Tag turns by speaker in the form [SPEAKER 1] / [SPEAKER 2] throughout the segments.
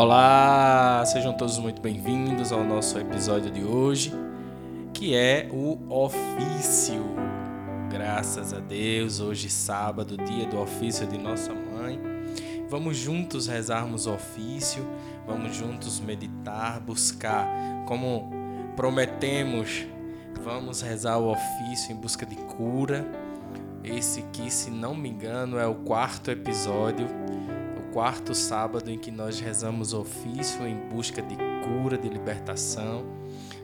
[SPEAKER 1] Olá, sejam todos muito bem-vindos ao nosso episódio de hoje, que é o ofício. Graças a Deus, hoje sábado, dia do ofício de nossa mãe. Vamos juntos rezarmos o ofício, vamos juntos meditar, buscar, como prometemos, vamos rezar o ofício em busca de cura. Esse que, se não me engano, é o quarto episódio quarto sábado em que nós rezamos ofício em busca de cura, de libertação.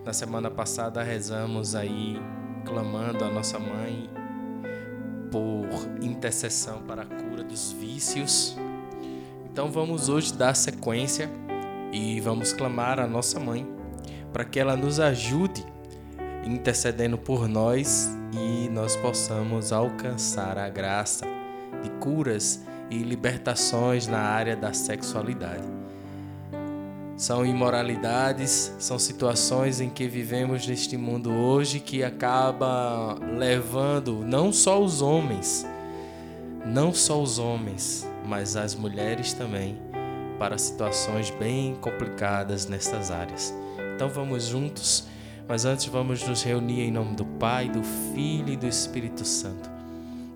[SPEAKER 1] Na semana passada rezamos aí clamando a nossa mãe por intercessão para a cura dos vícios. Então vamos hoje dar sequência e vamos clamar a nossa mãe para que ela nos ajude intercedendo por nós e nós possamos alcançar a graça de curas e libertações na área da sexualidade. São imoralidades, são situações em que vivemos neste mundo hoje que acaba levando não só os homens, não só os homens, mas as mulheres também para situações bem complicadas nessas áreas. Então vamos juntos, mas antes vamos nos reunir em nome do Pai, do Filho e do Espírito Santo.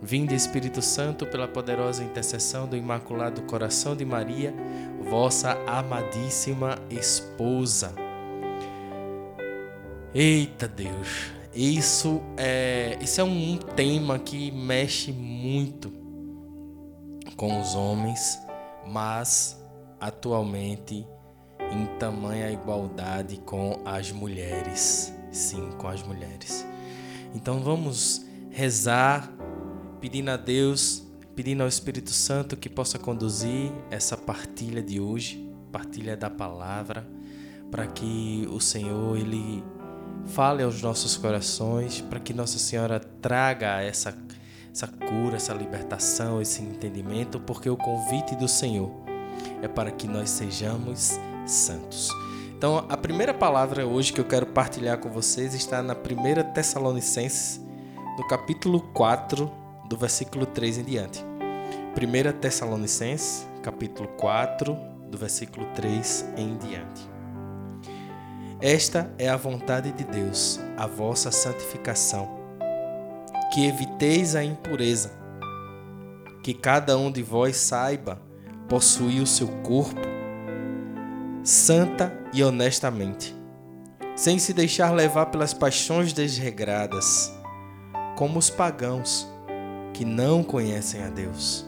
[SPEAKER 1] Vinde, Espírito Santo, pela poderosa intercessão do Imaculado Coração de Maria, vossa amadíssima esposa. Eita Deus, isso é, isso é um tema que mexe muito com os homens, mas atualmente em tamanha igualdade com as mulheres. Sim, com as mulheres. Então vamos rezar pedindo a Deus, pedindo ao Espírito Santo que possa conduzir essa partilha de hoje, partilha da palavra, para que o Senhor ele fale aos nossos corações, para que Nossa Senhora traga essa essa cura, essa libertação, esse entendimento, porque o convite do Senhor é para que nós sejamos santos. Então, a primeira palavra hoje que eu quero partilhar com vocês está na 1 Tessalonicenses, no capítulo 4, do versículo 3 em diante. 1 Tessalonicenses, capítulo 4, do versículo 3 em diante. Esta é a vontade de Deus, a vossa santificação, que eviteis a impureza, que cada um de vós saiba possuir o seu corpo santa e honestamente, sem se deixar levar pelas paixões desregradas, como os pagãos que não conhecem a Deus.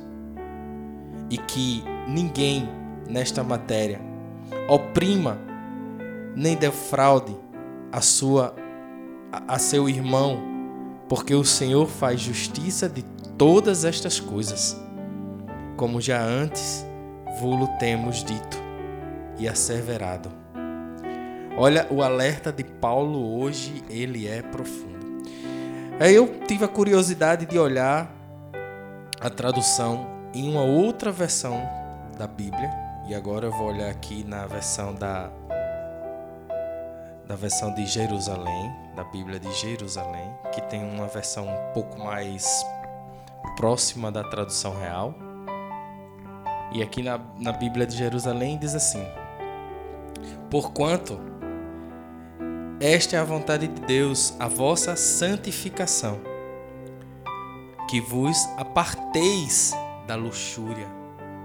[SPEAKER 1] E que ninguém nesta matéria oprima nem defraude a sua a, seu irmão, porque o Senhor faz justiça de todas estas coisas, como já antes vulo temos dito e asseverado. Olha, o alerta de Paulo hoje, ele é profundo. Aí eu tive a curiosidade de olhar a tradução em uma outra versão da Bíblia. E agora eu vou olhar aqui na versão da da versão de Jerusalém, da Bíblia de Jerusalém, que tem uma versão um pouco mais próxima da tradução real. E aqui na, na Bíblia de Jerusalém diz assim: Porquanto esta é a vontade de Deus, a vossa santificação que vos aparteis da luxúria,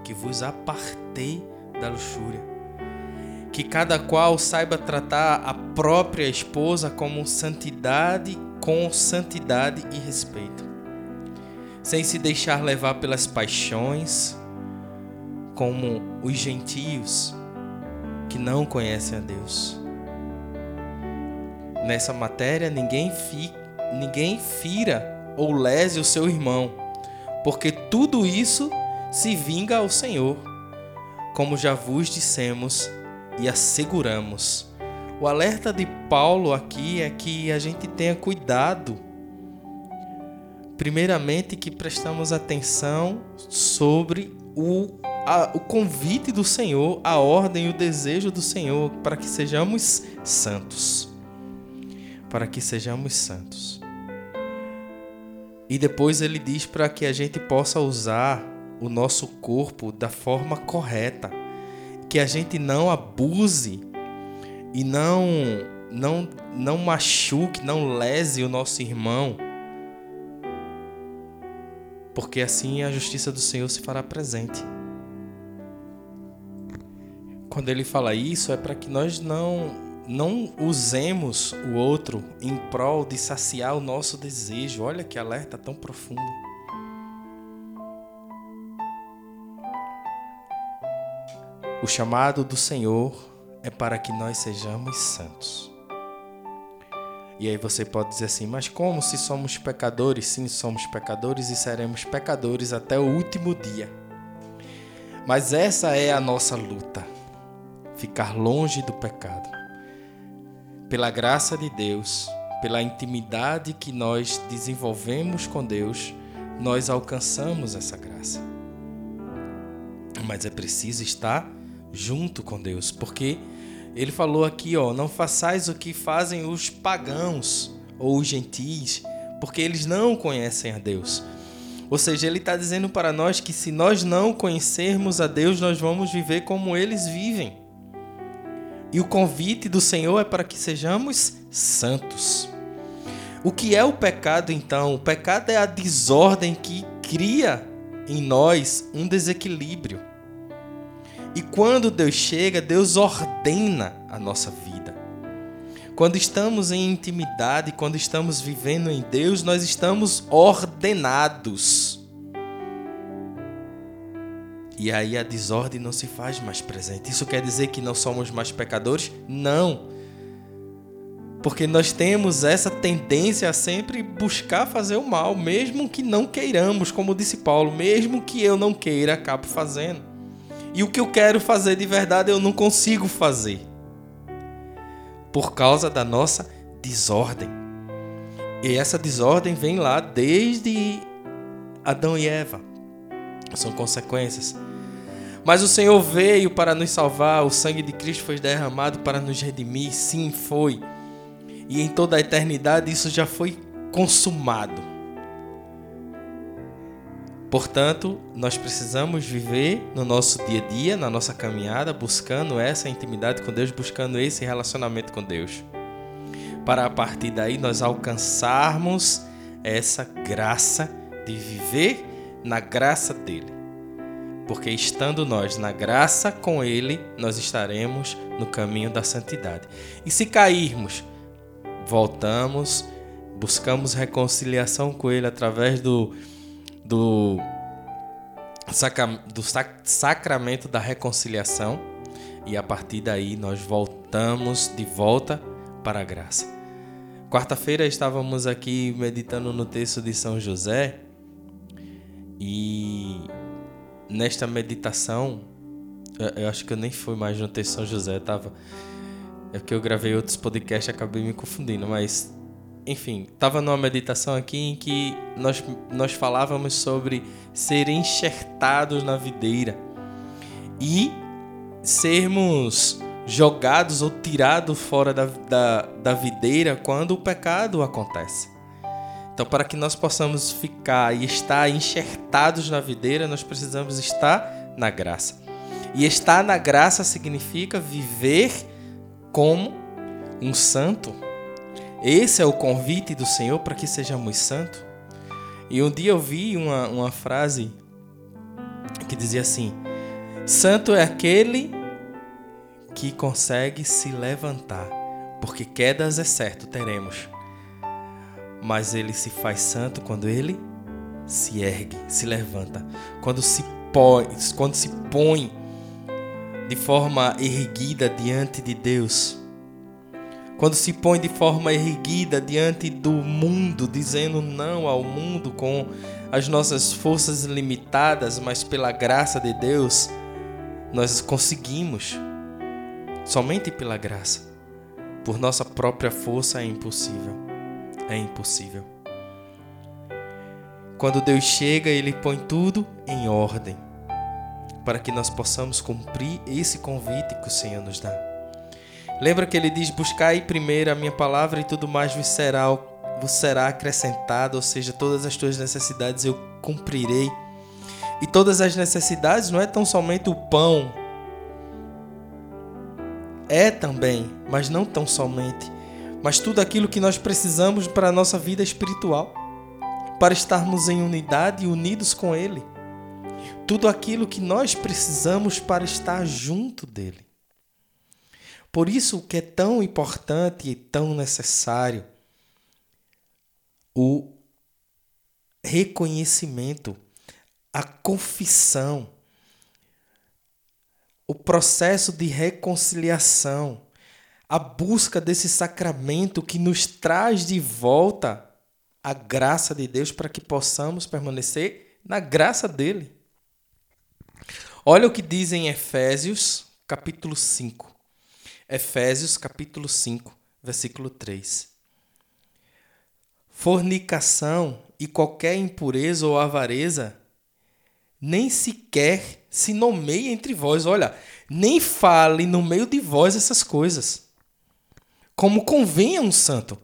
[SPEAKER 1] que vos apartei da luxúria. Que cada qual saiba tratar a própria esposa como santidade, com santidade e respeito, sem se deixar levar pelas paixões, como os gentios que não conhecem a Deus. Nessa matéria, ninguém, fi, ninguém fira ou lese o seu irmão, porque tudo isso se vinga ao Senhor, como já vos dissemos e asseguramos. O alerta de Paulo aqui é que a gente tenha cuidado. Primeiramente, que prestamos atenção sobre o, a, o convite do Senhor, a ordem e o desejo do Senhor para que sejamos santos. Para que sejamos santos. E depois ele diz para que a gente possa usar o nosso corpo da forma correta, que a gente não abuse e não não não machuque, não lese o nosso irmão. Porque assim a justiça do Senhor se fará presente. Quando ele fala isso é para que nós não não usemos o outro em prol de saciar o nosso desejo. Olha que alerta tão profundo. O chamado do Senhor é para que nós sejamos santos. E aí você pode dizer assim, mas como se somos pecadores? Sim, somos pecadores e seremos pecadores até o último dia. Mas essa é a nossa luta: ficar longe do pecado. Pela graça de Deus, pela intimidade que nós desenvolvemos com Deus, nós alcançamos essa graça. Mas é preciso estar junto com Deus, porque ele falou aqui, ó, não façais o que fazem os pagãos ou os gentis, porque eles não conhecem a Deus. Ou seja, ele está dizendo para nós que se nós não conhecermos a Deus, nós vamos viver como eles vivem. E o convite do Senhor é para que sejamos santos. O que é o pecado então? O pecado é a desordem que cria em nós um desequilíbrio. E quando Deus chega, Deus ordena a nossa vida. Quando estamos em intimidade, quando estamos vivendo em Deus, nós estamos ordenados. E aí a desordem não se faz mais presente. Isso quer dizer que não somos mais pecadores? Não. Porque nós temos essa tendência a sempre buscar fazer o mal, mesmo que não queiramos, como disse Paulo, mesmo que eu não queira, acabo fazendo. E o que eu quero fazer de verdade eu não consigo fazer. Por causa da nossa desordem. E essa desordem vem lá desde Adão e Eva. São consequências. Mas o Senhor veio para nos salvar, o sangue de Cristo foi derramado para nos redimir. Sim, foi. E em toda a eternidade isso já foi consumado. Portanto, nós precisamos viver no nosso dia a dia, na nossa caminhada, buscando essa intimidade com Deus, buscando esse relacionamento com Deus. Para a partir daí nós alcançarmos essa graça de viver na graça dele. Porque estando nós na graça com ele, nós estaremos no caminho da santidade. E se cairmos, voltamos, buscamos reconciliação com ele através do do, do sacramento da reconciliação e a partir daí nós voltamos de volta para a graça. Quarta-feira estávamos aqui meditando no texto de São José e nesta meditação, eu acho que eu nem fui mais no texto São José, tava é porque eu gravei outros podcasts e acabei me confundindo, mas enfim, estava numa meditação aqui em que nós, nós falávamos sobre ser enxertados na videira e sermos jogados ou tirados fora da, da, da videira quando o pecado acontece. Então, para que nós possamos ficar e estar enxertados na videira, nós precisamos estar na graça. E estar na graça significa viver como um santo esse é o convite do Senhor para que sejamos santos. E um dia eu vi uma, uma frase que dizia assim: Santo é aquele que consegue se levantar, porque quedas é certo, teremos. Mas ele se faz santo quando ele se ergue, se levanta, quando se põe, quando se põe de forma erguida diante de Deus quando se põe de forma erguida diante do mundo, dizendo não ao mundo com as nossas forças limitadas, mas pela graça de Deus, nós conseguimos. Somente pela graça. Por nossa própria força é impossível. É impossível. Quando Deus chega, Ele põe tudo em ordem para que nós possamos cumprir esse convite que o Senhor nos dá. Lembra que ele diz: Buscai primeiro a minha palavra e tudo mais vos será, vos será acrescentado, ou seja, todas as tuas necessidades eu cumprirei. E todas as necessidades não é tão somente o pão, é também, mas não tão somente, mas tudo aquilo que nós precisamos para a nossa vida espiritual, para estarmos em unidade e unidos com Ele. Tudo aquilo que nós precisamos para estar junto dele. Por isso que é tão importante e tão necessário o reconhecimento, a confissão, o processo de reconciliação, a busca desse sacramento que nos traz de volta a graça de Deus para que possamos permanecer na graça dele. Olha o que diz em Efésios, capítulo 5. Efésios, capítulo 5, versículo 3. Fornicação e qualquer impureza ou avareza nem sequer se nomeie entre vós. Olha, nem fale no meio de vós essas coisas. Como convém a um santo.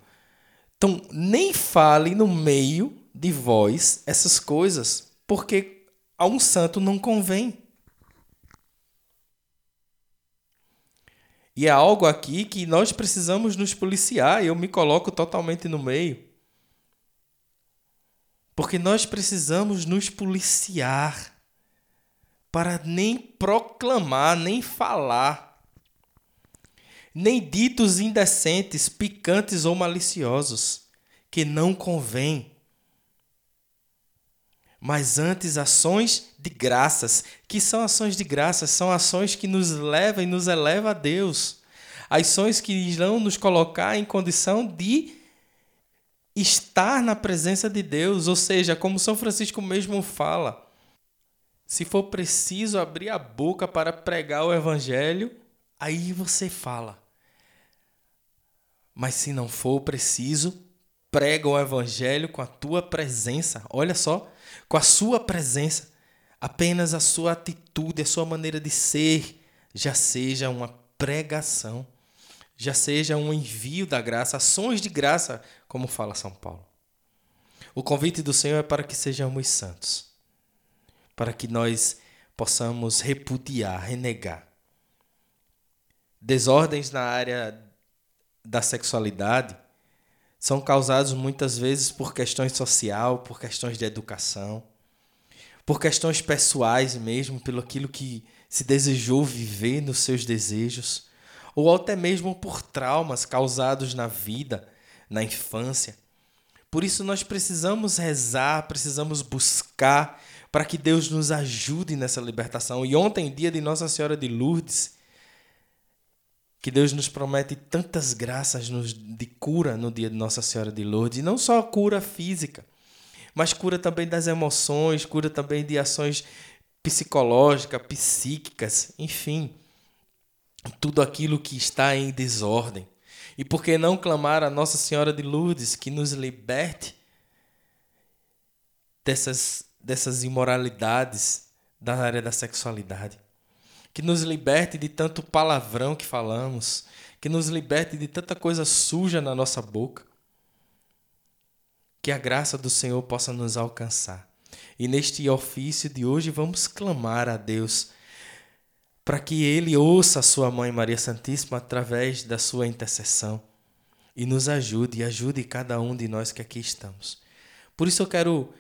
[SPEAKER 1] Então, nem fale no meio de vós essas coisas, porque a um santo não convém. E é algo aqui que nós precisamos nos policiar, eu me coloco totalmente no meio. Porque nós precisamos nos policiar para nem proclamar, nem falar, nem ditos indecentes, picantes ou maliciosos, que não convém mas antes ações de graças. Que são ações de graças? São ações que nos levam e nos elevam a Deus. Ações que irão nos colocar em condição de estar na presença de Deus, ou seja, como São Francisco mesmo fala, se for preciso abrir a boca para pregar o evangelho, aí você fala. Mas se não for preciso, prega o evangelho com a tua presença. Olha só, com a sua presença, apenas a sua atitude, a sua maneira de ser, já seja uma pregação, já seja um envio da graça, ações de graça, como fala São Paulo. O convite do Senhor é para que sejamos santos, para que nós possamos repudiar, renegar. Desordens na área da sexualidade são causados muitas vezes por questões social, por questões de educação, por questões pessoais mesmo, pelo aquilo que se desejou viver nos seus desejos, ou até mesmo por traumas causados na vida, na infância. Por isso nós precisamos rezar, precisamos buscar para que Deus nos ajude nessa libertação. E ontem, dia de Nossa Senhora de Lourdes, que Deus nos promete tantas graças de cura no dia de Nossa Senhora de Lourdes, não só cura física, mas cura também das emoções, cura também de ações psicológicas, psíquicas, enfim, tudo aquilo que está em desordem. E por que não clamar a Nossa Senhora de Lourdes que nos liberte dessas, dessas imoralidades da área da sexualidade? Que nos liberte de tanto palavrão que falamos, que nos liberte de tanta coisa suja na nossa boca. Que a graça do Senhor possa nos alcançar. E neste ofício de hoje vamos clamar a Deus para que Ele ouça a Sua Mãe Maria Santíssima através da Sua intercessão e nos ajude e ajude cada um de nós que aqui estamos. Por isso eu quero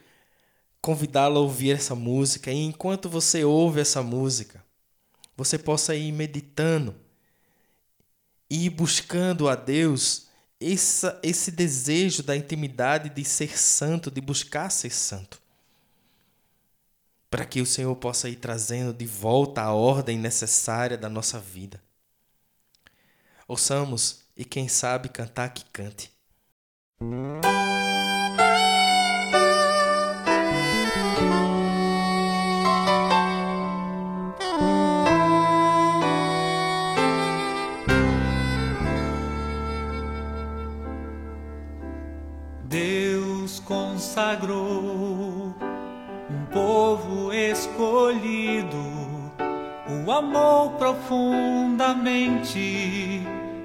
[SPEAKER 1] convidá-lo a ouvir essa música e enquanto você ouve essa música, você possa ir meditando e ir buscando a Deus essa, esse desejo da intimidade de ser santo, de buscar ser santo. Para que o Senhor possa ir trazendo de volta a ordem necessária da nossa vida. Ouçamos e quem sabe cantar que cante.
[SPEAKER 2] Consagrou um povo escolhido, o amou profundamente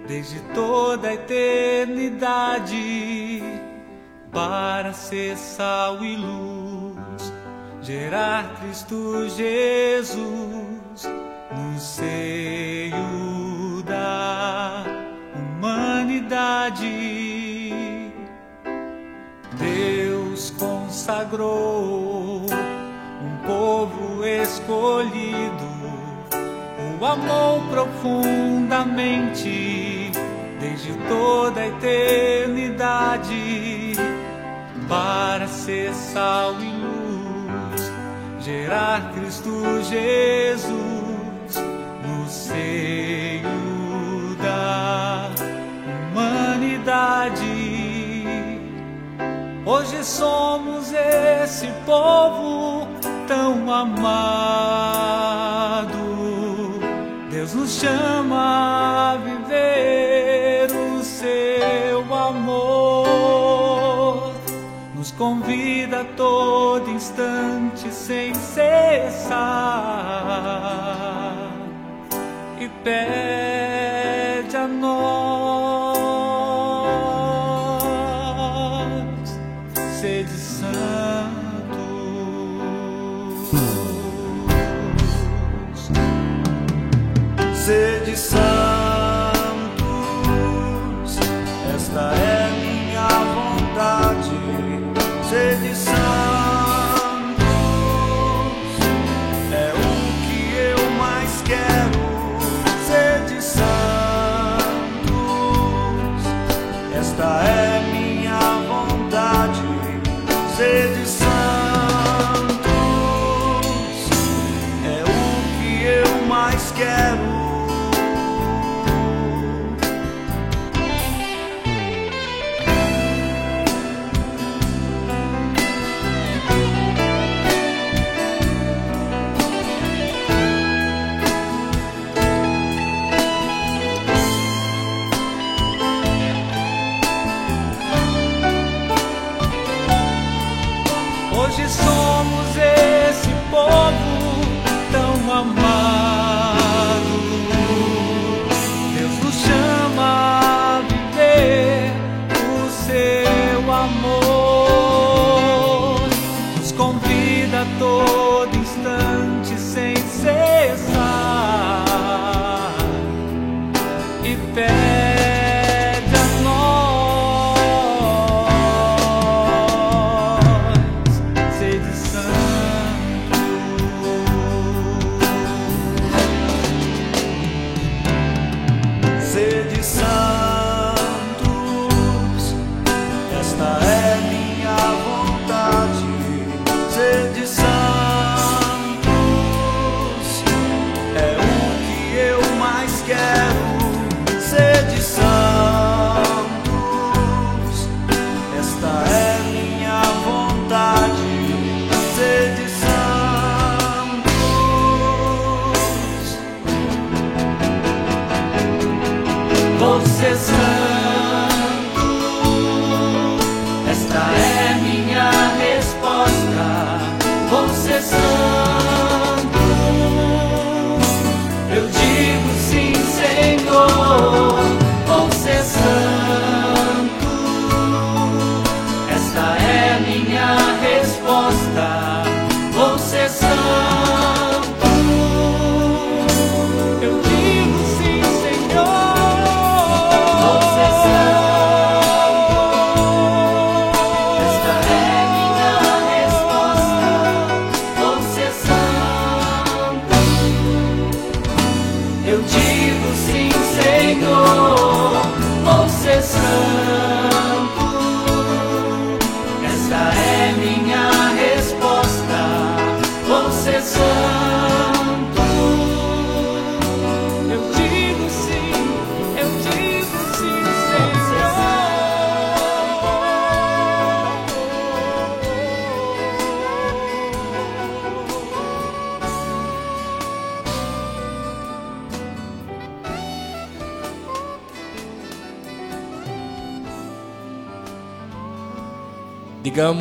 [SPEAKER 2] desde toda a eternidade para ser sal e luz, gerar Cristo Jesus no seio da humanidade. Consagrou um povo escolhido, o amou profundamente desde toda a eternidade para ser sal e luz, gerar Cristo Jesus no seio da humanidade. Hoje somos esse povo tão amado. Deus nos chama a viver o seu amor. Nos convida a todo instante sem cessar e pede a nós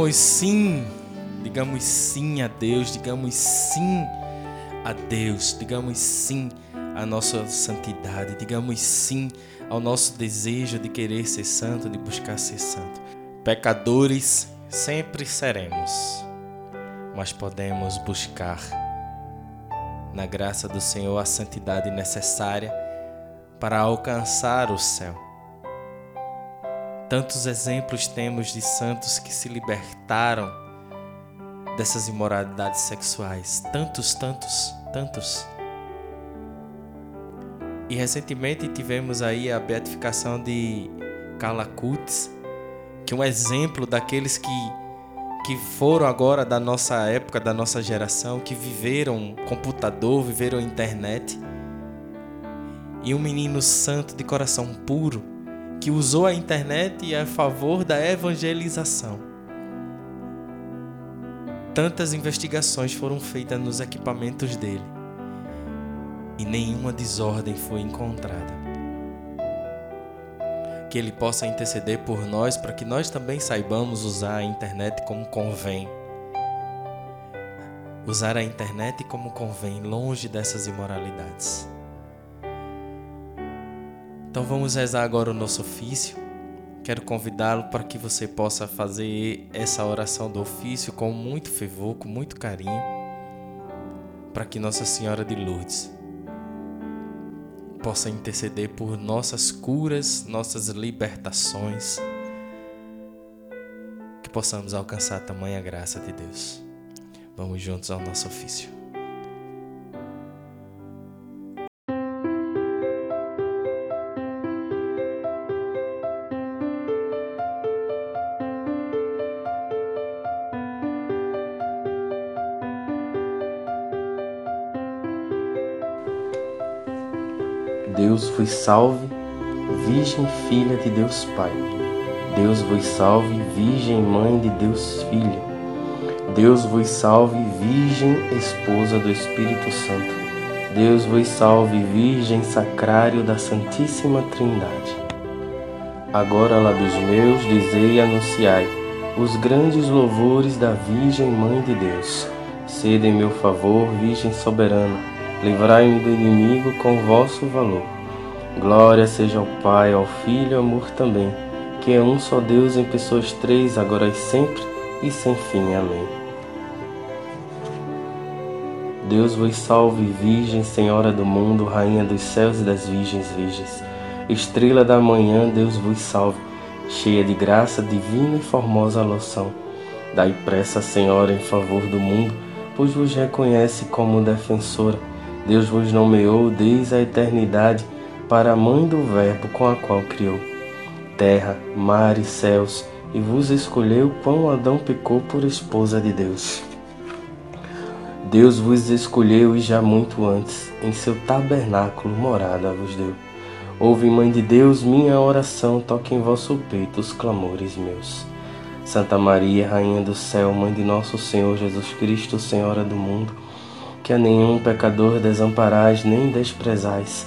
[SPEAKER 1] Digamos sim, digamos sim a Deus, digamos sim a Deus, digamos sim à nossa santidade, digamos sim ao nosso desejo de querer ser santo, de buscar ser santo. Pecadores sempre seremos, mas podemos buscar na graça do Senhor a santidade necessária para alcançar o céu.
[SPEAKER 3] Tantos exemplos temos de santos que se libertaram dessas imoralidades sexuais. Tantos, tantos, tantos. E recentemente tivemos aí a beatificação de Carla Kutz, que é um exemplo daqueles que, que foram agora da nossa época, da nossa geração, que viveram computador, viveram internet. E um menino santo de coração puro que usou a internet a favor da evangelização. Tantas investigações foram feitas nos equipamentos dele e nenhuma desordem foi encontrada. Que Ele possa interceder por nós para que nós também saibamos usar a internet como convém. Usar a internet como convém, longe dessas imoralidades. Então vamos rezar agora o nosso ofício. Quero convidá-lo para que você possa fazer essa oração do ofício com muito fervor, com muito carinho, para que Nossa Senhora de Lourdes possa interceder por nossas curas, nossas libertações, que possamos alcançar tamanha graça de Deus. Vamos juntos ao nosso ofício.
[SPEAKER 1] Vos salve, Virgem Filha de Deus Pai. Deus vos salve, Virgem Mãe de Deus Filha. Deus vos salve, Virgem Esposa do Espírito Santo. Deus vos salve, Virgem Sacrário da Santíssima Trindade. Agora, lábios meus, dizei e anunciai os grandes louvores da Virgem Mãe de Deus. Sede em meu favor, Virgem soberana livrai-me do inimigo com vosso valor. Glória seja ao Pai, ao Filho e ao amor também, que é um só Deus em pessoas três, agora e sempre e sem fim. Amém. Deus vos salve, Virgem, Senhora do mundo, Rainha dos céus e das virgens virgens. Estrela da manhã, Deus vos salve, cheia de graça divina e formosa loção. Dai pressa, Senhora, em favor do mundo, pois vos reconhece como defensora Deus vos nomeou desde a eternidade para a mãe do Verbo com a qual criou terra, mar e céus, e vos escolheu quando Adão pecou por esposa de Deus. Deus vos escolheu e já muito antes, em seu tabernáculo morada vos deu. Ouve, Mãe de Deus, minha oração, toque em vosso peito os clamores meus. Santa Maria, Rainha do céu, Mãe de nosso Senhor Jesus Cristo, Senhora do mundo, que a nenhum pecador desamparais nem desprezais.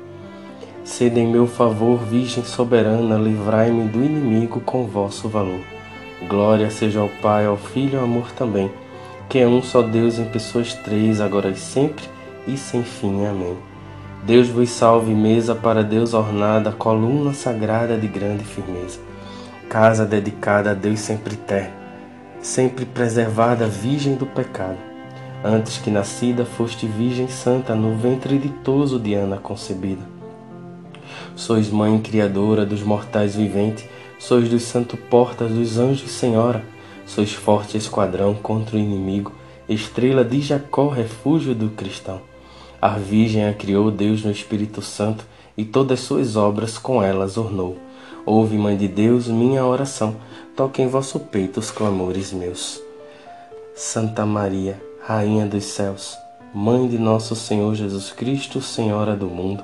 [SPEAKER 1] Sede em meu favor, Virgem soberana, livrai-me do inimigo com vosso valor. Glória seja ao Pai, ao Filho e ao amor também, que é um só Deus em pessoas três, agora e sempre e sem fim. Amém. Deus vos salve, mesa para Deus ornada, coluna sagrada de grande firmeza, casa dedicada a Deus sempre eterno, sempre preservada, virgem do pecado. Antes que nascida, foste virgem santa, no ventre ditoso de Ana concebida Sois mãe criadora dos mortais viventes, sois dos santo portas dos anjos senhora, sois forte esquadrão contra o inimigo, estrela de Jacó, refúgio do cristão. A Virgem a criou Deus no Espírito Santo e todas suas obras com elas ornou. Ouve, Mãe de Deus, minha oração, toque em vosso peito os clamores meus. Santa Maria, Rainha dos céus, Mãe de nosso Senhor Jesus Cristo, Senhora do mundo,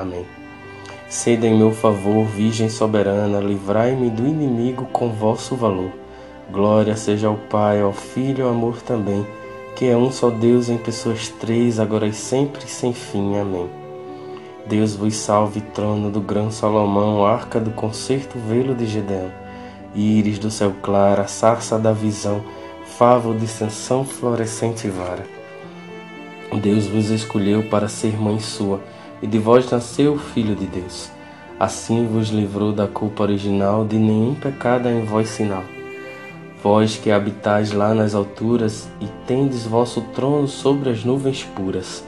[SPEAKER 1] Amém. Sede em meu favor, Virgem soberana, livrai-me do inimigo com vosso valor. Glória seja ao Pai, ao Filho e ao amor também, que é um só Deus em pessoas três, agora e sempre, sem fim. Amém. Deus vos salve, trono do grão Salomão, arca do concerto, velo de Gedeão, íris do céu claro, sarça da visão, favo de ascensão, florescente vara. Deus vos escolheu para ser mãe sua, e de vós nasceu o Filho de Deus. Assim vos livrou da culpa original, de nenhum pecado em vós sinal. Vós que habitais lá nas alturas e tendes vosso trono sobre as nuvens puras.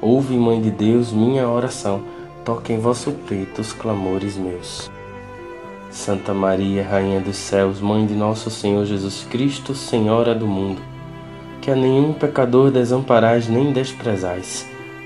[SPEAKER 1] Ouve, Mãe de Deus, minha oração, toque em vosso peito os clamores meus. Santa Maria, Rainha dos céus, Mãe de nosso Senhor Jesus Cristo, Senhora do mundo, que a nenhum pecador desamparais nem desprezais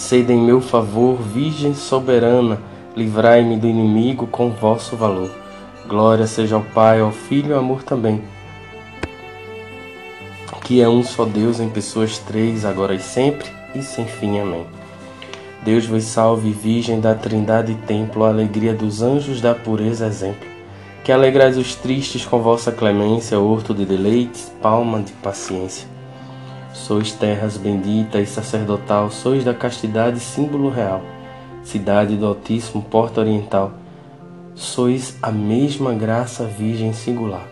[SPEAKER 1] Sede em meu favor, Virgem soberana, livrai-me do inimigo com vosso valor. Glória seja ao Pai, ao Filho e ao amor também, que é um só Deus em pessoas três, agora e sempre, e sem fim. Amém. Deus vos salve, Virgem da Trindade e Templo, alegria dos anjos da pureza exemplo, que alegrais os tristes com vossa clemência, horto de deleites, palma de paciência. Sois terras bendita e sacerdotal, sois da castidade símbolo real, cidade do Altíssimo, porta oriental. Sois a mesma graça virgem singular.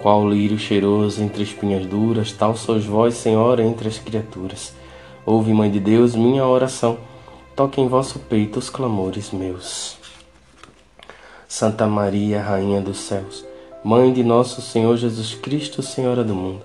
[SPEAKER 1] Qual lírio cheiroso entre espinhas duras, tal sois vós, Senhora, entre as criaturas. Ouve, Mãe de Deus, minha oração, toque em vosso peito os clamores meus. Santa Maria, Rainha dos céus, Mãe de nosso Senhor Jesus Cristo, Senhora do mundo,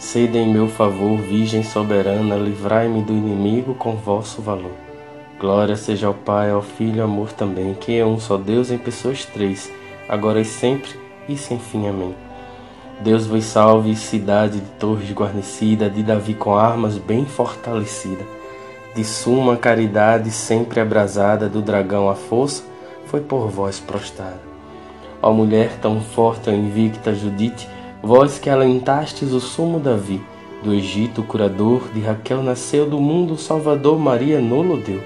[SPEAKER 1] Sede em meu favor, Virgem soberana, livrai-me do inimigo com vosso valor. Glória seja ao Pai, ao Filho e amor também, que é um só Deus em pessoas três, agora e sempre e sem fim. Amém. Deus vos salve, cidade de torres guarnecida, de Davi com armas bem fortalecida, de suma caridade sempre abrasada, do dragão a força foi por vós prostrada. Ó mulher tão forte, invicta Judite, Vós que alentastes o sumo Davi, do Egito o curador, de Raquel nasceu do mundo o Salvador, Maria nolo deu.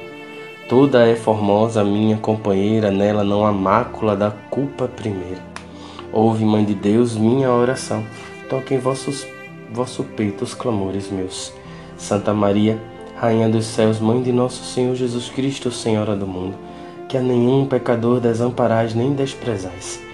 [SPEAKER 1] Toda é formosa minha companheira, nela não há mácula da culpa primeira. Ouve, Mãe de Deus, minha oração, toque em vossos, vosso peito os clamores meus. Santa Maria, Rainha dos céus, Mãe de nosso Senhor Jesus Cristo, Senhora do mundo, que a nenhum pecador desamparais nem desprezais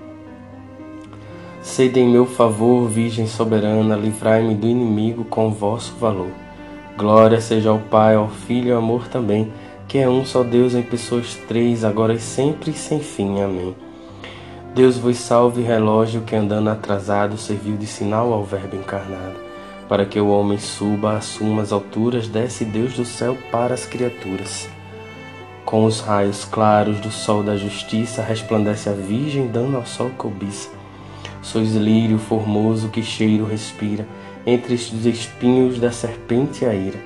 [SPEAKER 1] Sede em meu favor, Virgem soberana, livrai-me do inimigo com vosso valor. Glória seja ao Pai, ao Filho e ao amor também, que é um só Deus em pessoas três, agora e sempre e sem fim. Amém. Deus vos salve, relógio que andando atrasado serviu de sinal ao Verbo encarnado. Para que o homem suba, assuma as alturas, desce Deus do céu para as criaturas. Com os raios claros do sol da justiça, resplandece a Virgem, dando ao sol cobiça. Sois lírio formoso que cheiro respira, entre os espinhos da serpente a ira.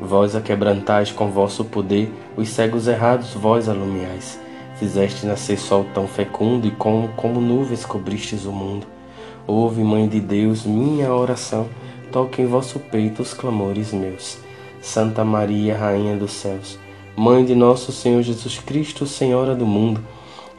[SPEAKER 1] Vós a quebrantais com vosso poder, os cegos errados vós alumiais. Fizeste nascer sol tão fecundo e como, como nuvens cobristes o mundo. Ouve, Mãe de Deus, minha oração, toque em vosso peito os clamores meus. Santa Maria, Rainha dos céus, Mãe de nosso Senhor Jesus Cristo, Senhora do mundo,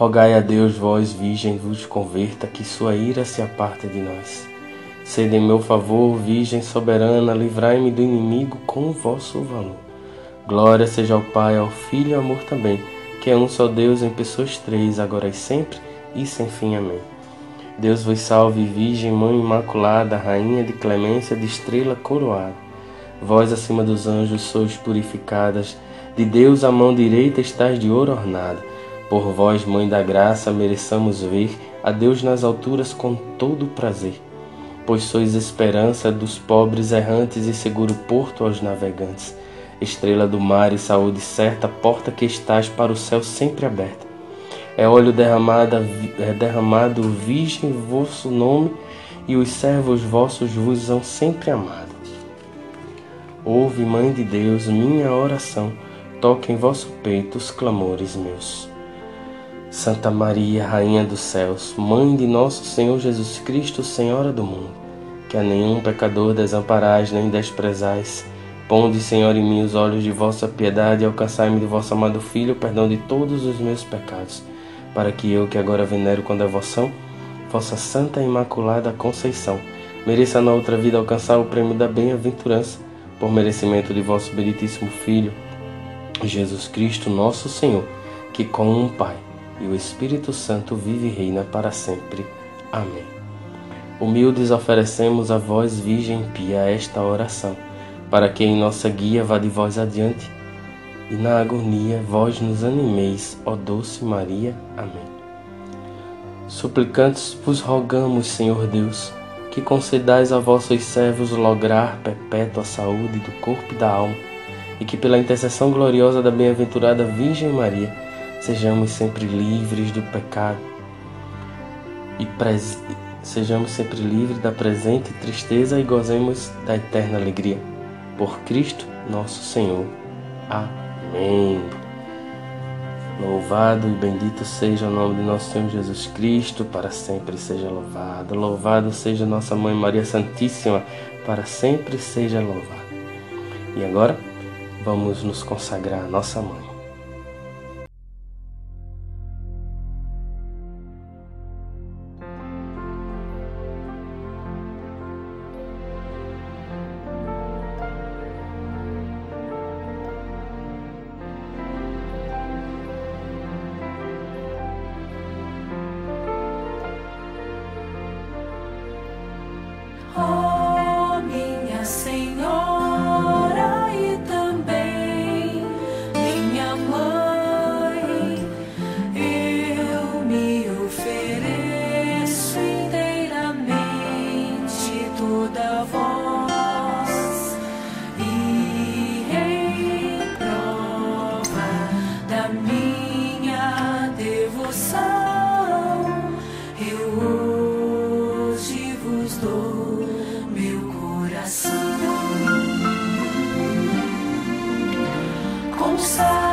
[SPEAKER 1] Rogai a Deus, vós, Virgem, vos converta, que sua ira se aparte de nós. Sede em meu favor, Virgem soberana, livrai-me do inimigo com o vosso valor. Glória seja ao Pai, ao Filho e ao amor também, que é um só Deus em pessoas três, agora e sempre, e sem fim. Amém. Deus vos salve, Virgem, Mãe Imaculada, Rainha de clemência, de estrela coroada. Vós acima dos anjos sois purificadas, de Deus a mão direita estás de ouro ornada. Por vós, Mãe da Graça, mereçamos ver a Deus nas alturas com todo prazer. Pois sois esperança dos pobres errantes e seguro porto aos navegantes. Estrela do mar e saúde certa, porta que estás para o céu sempre aberta. É óleo derramado, é derramado virgem vosso nome, e os servos vossos vos hão sempre amado. Ouve, Mãe de Deus, minha oração, toque em vosso peito os clamores meus. Santa Maria, Rainha dos céus, Mãe de nosso Senhor Jesus Cristo, Senhora do mundo, que a nenhum pecador desamparais nem desprezais, ponde, Senhor, em mim os olhos de vossa piedade e alcançai-me do vosso amado Filho o perdão de todos os meus pecados, para que eu, que agora venero com devoção, vossa Santa Imaculada Conceição, mereça na outra vida alcançar o prêmio da bem-aventurança, por merecimento de vosso benditíssimo Filho, Jesus Cristo, nosso Senhor, que com um Pai e o Espírito Santo vive e reina para sempre. Amém. Humildes oferecemos a vós, Virgem Pia, esta oração, para que em nossa guia vá de vós adiante e na agonia vós nos animeis, ó doce Maria. Amém. Suplicantes vos rogamos, Senhor Deus, que concedais a vossos servos lograr perpétua saúde do corpo e da alma, e que pela intercessão gloriosa da bem-aventurada Virgem Maria, sejamos sempre livres do pecado e pres... sejamos sempre livres da presente tristeza e gozemos da eterna alegria. Por Cristo nosso Senhor. Amém. Louvado e bendito seja o nome de nosso Senhor Jesus Cristo, para sempre seja louvado. Louvado seja nossa Mãe Maria Santíssima, para sempre seja louvada. E agora, vamos nos consagrar à nossa Mãe.
[SPEAKER 4] outside.